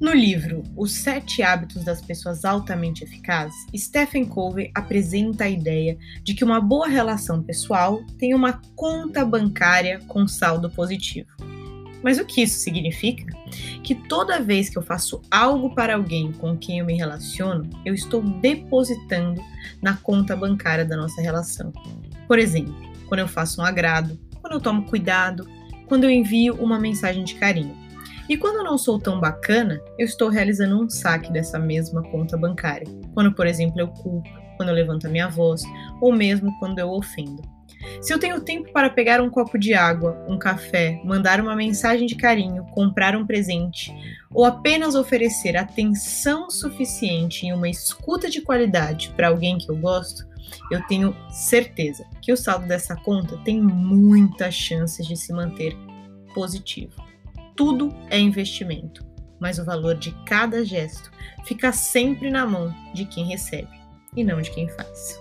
No livro Os Sete Hábitos das Pessoas Altamente Eficazes, Stephen Covey apresenta a ideia de que uma boa relação pessoal tem uma conta bancária com saldo positivo. Mas o que isso significa? Que toda vez que eu faço algo para alguém com quem eu me relaciono, eu estou depositando na conta bancária da nossa relação. Por exemplo, quando eu faço um agrado, quando eu tomo cuidado, quando eu envio uma mensagem de carinho. E quando não sou tão bacana, eu estou realizando um saque dessa mesma conta bancária. Quando, por exemplo, eu culpo, quando eu levanto a minha voz, ou mesmo quando eu ofendo. Se eu tenho tempo para pegar um copo de água, um café, mandar uma mensagem de carinho, comprar um presente ou apenas oferecer atenção suficiente em uma escuta de qualidade para alguém que eu gosto, eu tenho certeza que o saldo dessa conta tem muitas chances de se manter positivo tudo é investimento, mas o valor de cada gesto fica sempre na mão de quem recebe e não de quem faz.